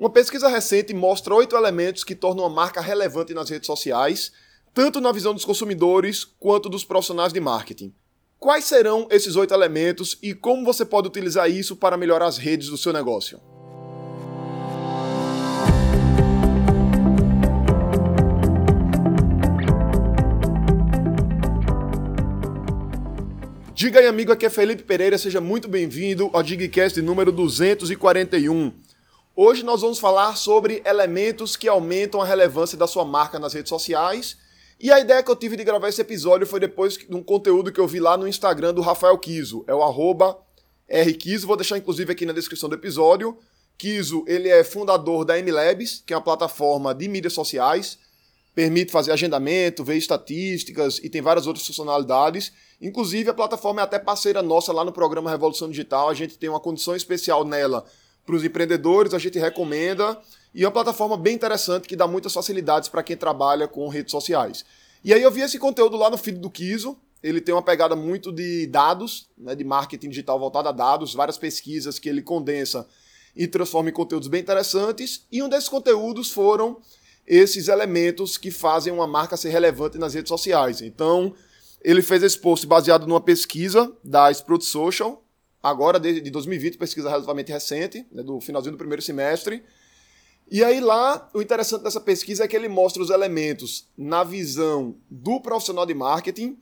Uma pesquisa recente mostra oito elementos que tornam uma marca relevante nas redes sociais, tanto na visão dos consumidores quanto dos profissionais de marketing. Quais serão esses oito elementos e como você pode utilizar isso para melhorar as redes do seu negócio? Diga aí, amigo, aqui é Felipe Pereira, seja muito bem-vindo ao Digcast número 241. Hoje nós vamos falar sobre elementos que aumentam a relevância da sua marca nas redes sociais. E a ideia que eu tive de gravar esse episódio foi depois de um conteúdo que eu vi lá no Instagram do Rafael Kiso, é o arroba rkiso, vou deixar inclusive aqui na descrição do episódio. Kiso, ele é fundador da MLabs, que é uma plataforma de mídias sociais, permite fazer agendamento, ver estatísticas e tem várias outras funcionalidades. Inclusive, a plataforma é até parceira nossa lá no programa Revolução Digital. A gente tem uma condição especial nela para os empreendedores, a gente recomenda. E é uma plataforma bem interessante que dá muitas facilidades para quem trabalha com redes sociais. E aí eu vi esse conteúdo lá no feed do Kiso. Ele tem uma pegada muito de dados, né, de marketing digital voltado a dados, várias pesquisas que ele condensa e transforma em conteúdos bem interessantes. E um desses conteúdos foram esses elementos que fazem uma marca ser relevante nas redes sociais. Então, ele fez esse post baseado numa pesquisa da Sprout Social, agora de, 2020, pesquisa relativamente recente, né, do finalzinho do primeiro semestre. E aí lá, o interessante dessa pesquisa é que ele mostra os elementos na visão do profissional de marketing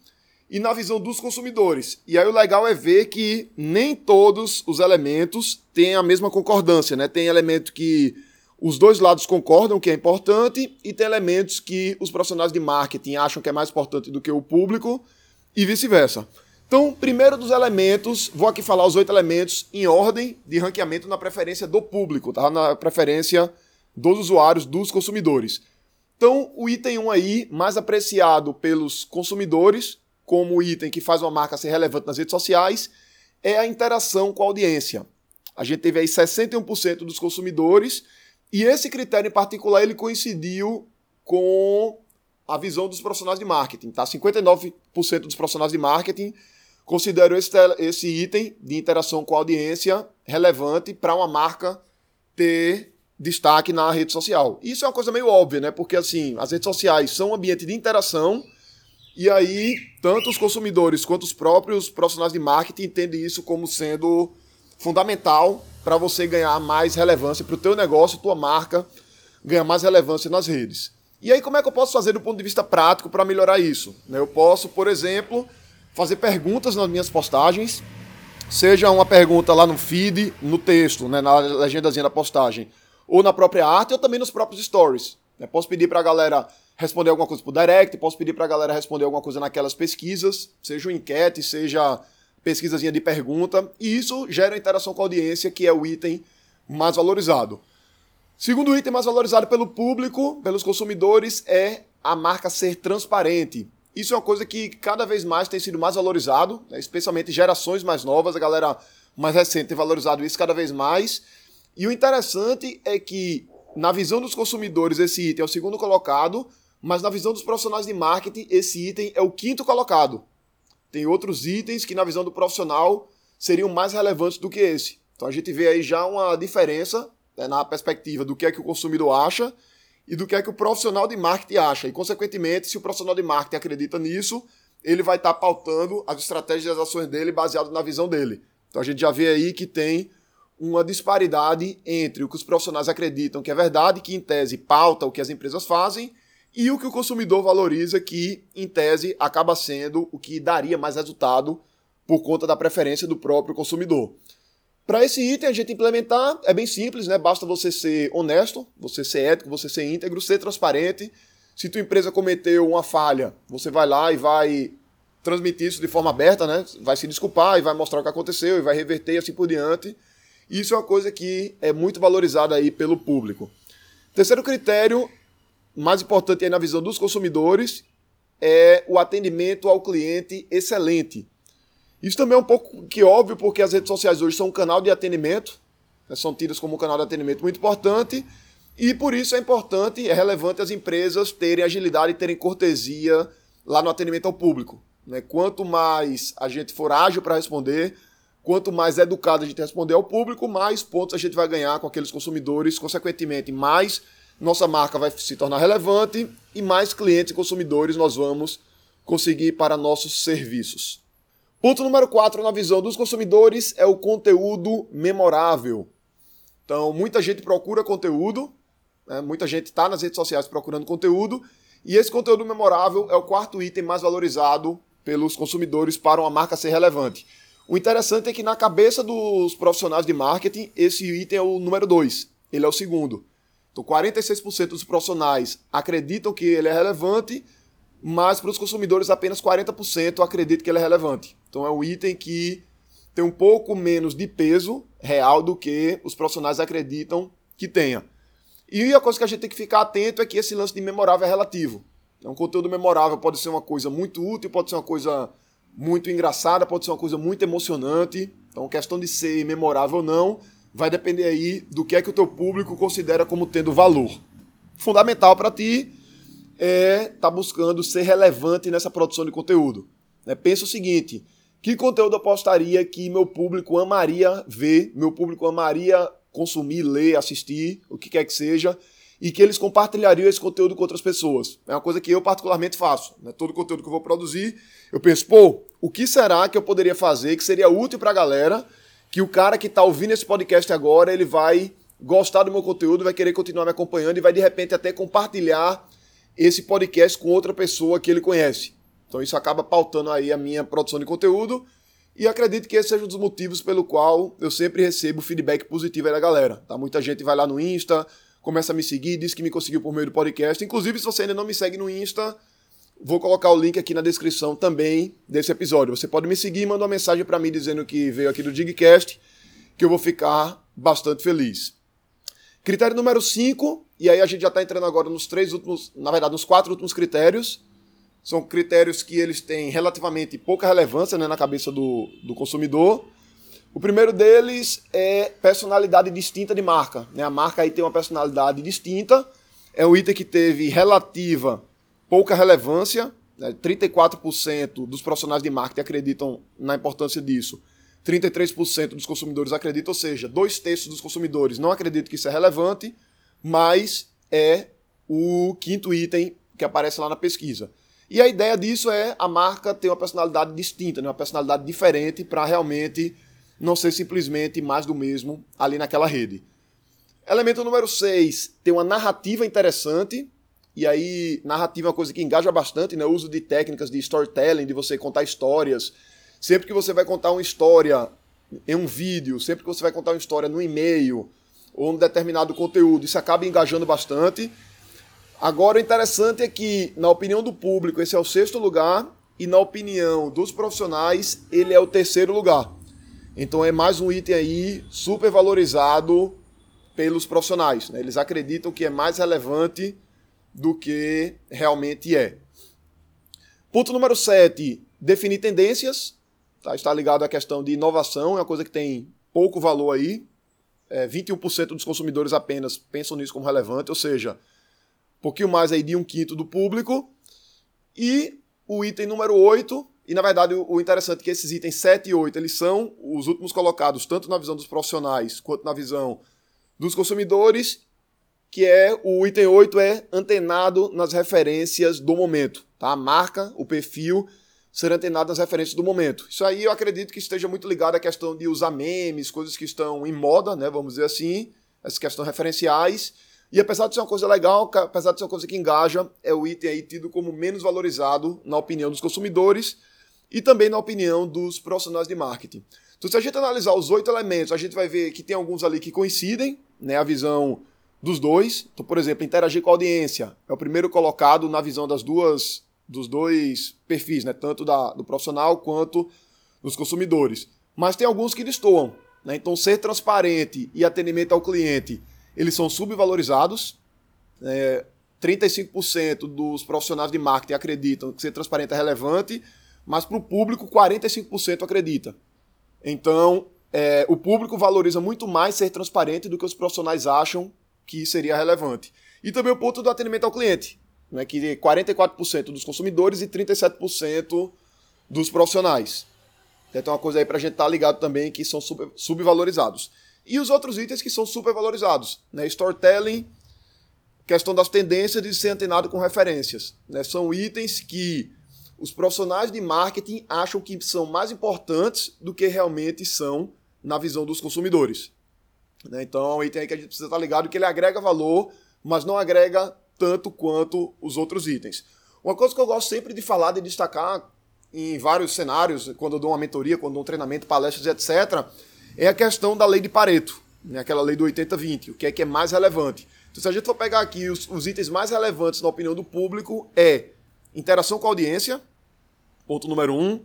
e na visão dos consumidores. E aí o legal é ver que nem todos os elementos têm a mesma concordância, né? Tem elemento que os dois lados concordam que é importante e tem elementos que os profissionais de marketing acham que é mais importante do que o público e vice-versa. Então, primeiro dos elementos, vou aqui falar os oito elementos em ordem de ranqueamento na preferência do público, tá? Na preferência dos usuários, dos consumidores. Então, o item 1 aí, mais apreciado pelos consumidores, como o item que faz uma marca ser relevante nas redes sociais, é a interação com a audiência. A gente teve aí 61% dos consumidores e esse critério em particular ele coincidiu com a visão dos profissionais de marketing. Tá? 59% dos profissionais de marketing consideram esse, esse item de interação com a audiência relevante para uma marca ter destaque na rede social. Isso é uma coisa meio óbvia, né? Porque assim, as redes sociais são um ambiente de interação e aí tanto os consumidores quanto os próprios profissionais de marketing entendem isso como sendo fundamental para você ganhar mais relevância para o teu negócio, tua marca, ganhar mais relevância nas redes. E aí como é que eu posso fazer do ponto de vista prático para melhorar isso? Né, eu posso, por exemplo, fazer perguntas nas minhas postagens, seja uma pergunta lá no feed, no texto, né, na legendazinha da postagem, ou na própria arte, ou também nos próprios stories. Né? Posso pedir para a galera responder alguma coisa por direct, posso pedir para a galera responder alguma coisa naquelas pesquisas, seja uma enquete, seja pesquisazinha de pergunta, e isso gera interação com a audiência, que é o item mais valorizado. Segundo item mais valorizado pelo público, pelos consumidores, é a marca ser transparente. Isso é uma coisa que cada vez mais tem sido mais valorizado, né? especialmente gerações mais novas, a galera mais recente tem valorizado isso cada vez mais. E o interessante é que, na visão dos consumidores, esse item é o segundo colocado, mas na visão dos profissionais de marketing, esse item é o quinto colocado. Tem outros itens que, na visão do profissional, seriam mais relevantes do que esse. Então a gente vê aí já uma diferença né, na perspectiva do que é que o consumidor acha e do que é que o profissional de marketing acha. E, consequentemente, se o profissional de marketing acredita nisso, ele vai estar pautando as estratégias e as ações dele baseado na visão dele. Então a gente já vê aí que tem uma disparidade entre o que os profissionais acreditam que é verdade, que em tese pauta o que as empresas fazem, e o que o consumidor valoriza, que em tese acaba sendo o que daria mais resultado por conta da preferência do próprio consumidor. Para esse item a gente implementar é bem simples, né? Basta você ser honesto, você ser ético, você ser íntegro, ser transparente. Se tua empresa cometeu uma falha, você vai lá e vai transmitir isso de forma aberta, né? Vai se desculpar e vai mostrar o que aconteceu e vai reverter e assim por diante. Isso é uma coisa que é muito valorizada aí pelo público. Terceiro critério mais importante aí na visão dos consumidores é o atendimento ao cliente excelente. Isso também é um pouco que óbvio, porque as redes sociais hoje são um canal de atendimento, né, são tidas como um canal de atendimento muito importante, e por isso é importante, é relevante as empresas terem agilidade e terem cortesia lá no atendimento ao público. Né? Quanto mais a gente for ágil para responder, quanto mais educado a gente responder ao público, mais pontos a gente vai ganhar com aqueles consumidores, consequentemente, mais nossa marca vai se tornar relevante e mais clientes e consumidores nós vamos conseguir para nossos serviços. Ponto número 4 na visão dos consumidores é o conteúdo memorável. Então, muita gente procura conteúdo, né? muita gente está nas redes sociais procurando conteúdo, e esse conteúdo memorável é o quarto item mais valorizado pelos consumidores para uma marca ser relevante. O interessante é que na cabeça dos profissionais de marketing, esse item é o número 2, ele é o segundo. Então, 46% dos profissionais acreditam que ele é relevante, mas para os consumidores apenas 40% acreditam que ele é relevante. Então, é um item que tem um pouco menos de peso real do que os profissionais acreditam que tenha. E a coisa que a gente tem que ficar atento é que esse lance de memorável é relativo. Um conteúdo memorável pode ser uma coisa muito útil, pode ser uma coisa muito engraçada, pode ser uma coisa muito emocionante. Então, questão de ser memorável ou não, vai depender aí do que é que o teu público considera como tendo valor. Fundamental para ti é estar tá buscando ser relevante nessa produção de conteúdo. Né? Pensa o seguinte: que conteúdo eu postaria que meu público amaria ver, meu público amaria consumir, ler, assistir, o que quer que seja, e que eles compartilhariam esse conteúdo com outras pessoas. É uma coisa que eu particularmente faço. Né? Todo conteúdo que eu vou produzir, eu penso, pô, o que será que eu poderia fazer que seria útil para a galera que o cara que está ouvindo esse podcast agora, ele vai gostar do meu conteúdo, vai querer continuar me acompanhando e vai de repente até compartilhar esse podcast com outra pessoa que ele conhece. Então isso acaba pautando aí a minha produção de conteúdo e acredito que esse seja um dos motivos pelo qual eu sempre recebo feedback positivo aí da galera. Tá? Muita gente vai lá no Insta, começa a me seguir, diz que me conseguiu por meio do podcast. Inclusive, se você ainda não me segue no Insta, Vou colocar o link aqui na descrição também desse episódio. Você pode me seguir e mandar uma mensagem para mim dizendo que veio aqui do Digcast, que eu vou ficar bastante feliz. Critério número 5, e aí a gente já está entrando agora nos três últimos, na verdade, nos quatro últimos critérios. São critérios que eles têm relativamente pouca relevância né, na cabeça do, do consumidor. O primeiro deles é personalidade distinta de marca. Né? A marca aí tem uma personalidade distinta. É um item que teve relativa pouca relevância, né? 34% dos profissionais de marketing acreditam na importância disso. 33% dos consumidores acreditam, ou seja, dois terços dos consumidores não acreditam que isso é relevante, mas é o quinto item que aparece lá na pesquisa. E a ideia disso é a marca ter uma personalidade distinta, né? uma personalidade diferente para realmente não ser simplesmente mais do mesmo ali naquela rede. Elemento número 6, ter uma narrativa interessante, e aí, narrativa é uma coisa que engaja bastante, né? O uso de técnicas de storytelling, de você contar histórias. Sempre que você vai contar uma história em um vídeo, sempre que você vai contar uma história no e-mail ou um determinado conteúdo, isso acaba engajando bastante. Agora, o interessante é que, na opinião do público, esse é o sexto lugar, e na opinião dos profissionais, ele é o terceiro lugar. Então, é mais um item aí super valorizado pelos profissionais. Né? Eles acreditam que é mais relevante do que realmente é. Ponto número 7, definir tendências. Tá? Está ligado à questão de inovação, é uma coisa que tem pouco valor aí. É, 21% dos consumidores apenas pensam nisso como relevante, ou seja, pouquinho mais aí de um quinto do público. E o item número 8, e na verdade o interessante é que esses itens 7 e 8 eles são os últimos colocados tanto na visão dos profissionais quanto na visão dos consumidores que é o item 8 é antenado nas referências do momento, tá? A marca, o perfil ser antenado nas referências do momento. Isso aí eu acredito que esteja muito ligado à questão de usar memes, coisas que estão em moda, né, vamos dizer assim, essas questões referenciais. E apesar de ser uma coisa legal, apesar de ser uma coisa que engaja, é o item aí tido como menos valorizado na opinião dos consumidores e também na opinião dos profissionais de marketing. Então, se a gente analisar os oito elementos, a gente vai ver que tem alguns ali que coincidem, né? A visão dos dois. Então, por exemplo, interagir com a audiência é o primeiro colocado na visão das duas dos dois perfis, né? tanto da, do profissional quanto dos consumidores. Mas tem alguns que destoam. Né? Então, ser transparente e atendimento ao cliente, eles são subvalorizados. É, 35% dos profissionais de marketing acreditam que ser transparente é relevante, mas para o público, 45% acredita. Então, é, o público valoriza muito mais ser transparente do que os profissionais acham que seria relevante. E também o ponto do atendimento ao cliente, né, que 44% dos consumidores e 37% dos profissionais. Então é uma coisa aí para a gente estar tá ligado também que são super, subvalorizados. E os outros itens que são supervalorizados, né? Storytelling, questão das tendências de ser antenado com referências. Né? São itens que os profissionais de marketing acham que são mais importantes do que realmente são na visão dos consumidores. Né? Então é um item aí que a gente precisa estar tá ligado que ele agrega valor, mas não agrega tanto quanto os outros itens. Uma coisa que eu gosto sempre de falar, de destacar em vários cenários, quando eu dou uma mentoria, quando dou um treinamento, palestras, etc., é a questão da lei de Pareto, né? aquela lei do 80-20, o que é que é mais relevante. Então, se a gente for pegar aqui os, os itens mais relevantes na opinião do público, é interação com a audiência, ponto número um.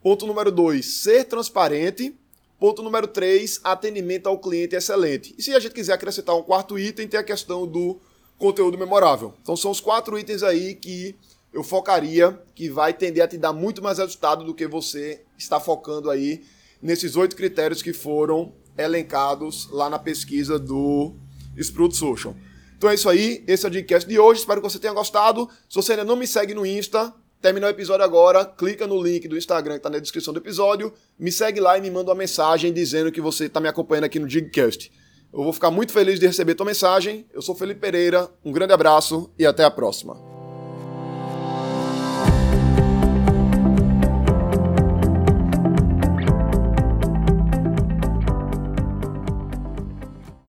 Ponto número dois, ser transparente. Ponto número três, atendimento ao cliente excelente. E se a gente quiser acrescentar um quarto item, tem a questão do conteúdo memorável. Então são os quatro itens aí que eu focaria, que vai tender a te dar muito mais resultado do que você está focando aí nesses oito critérios que foram elencados lá na pesquisa do Sprout Social. Então é isso aí, esse é o Digcast de hoje, espero que você tenha gostado. Se você ainda não me segue no Insta, terminou o episódio agora, clica no link do Instagram que está na descrição do episódio, me segue lá e me manda uma mensagem dizendo que você está me acompanhando aqui no Digcast. Eu vou ficar muito feliz de receber tua mensagem. Eu sou Felipe Pereira, um grande abraço e até a próxima.